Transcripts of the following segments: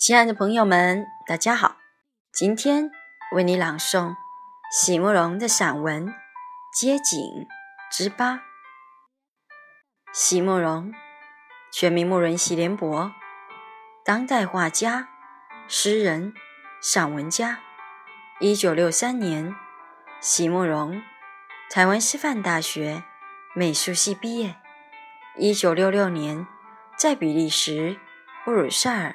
亲爱的朋友们，大家好！今天为你朗诵席慕容的散文《街景之八》。席慕容，全名慕容席联博，当代画家、诗人、散文家。一九六三年，席慕容台湾师范大学美术系毕业。一九六六年，在比利时布鲁塞尔。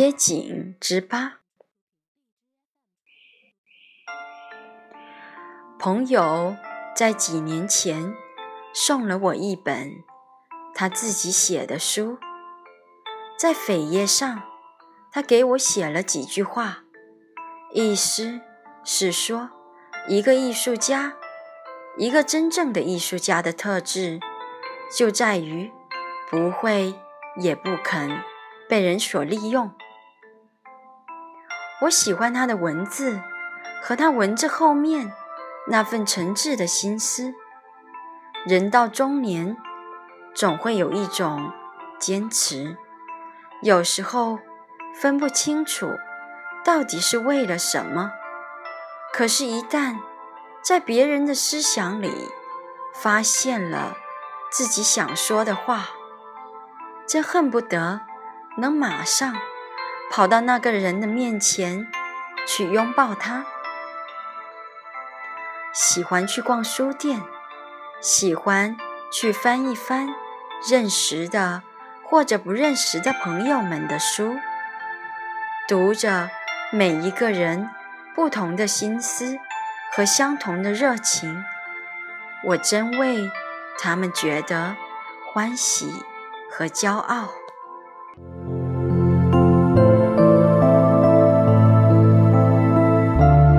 街景之八，朋友在几年前送了我一本他自己写的书，在扉页上，他给我写了几句话，意思是说，一个艺术家，一个真正的艺术家的特质，就在于不会也不肯。被人所利用。我喜欢他的文字和他文字后面那份诚挚的心思。人到中年，总会有一种坚持，有时候分不清楚到底是为了什么。可是，一旦在别人的思想里发现了自己想说的话，真恨不得。能马上跑到那个人的面前去拥抱他。喜欢去逛书店，喜欢去翻一翻认识的或者不认识的朋友们的书，读着每一个人不同的心思和相同的热情，我真为他们觉得欢喜和骄傲。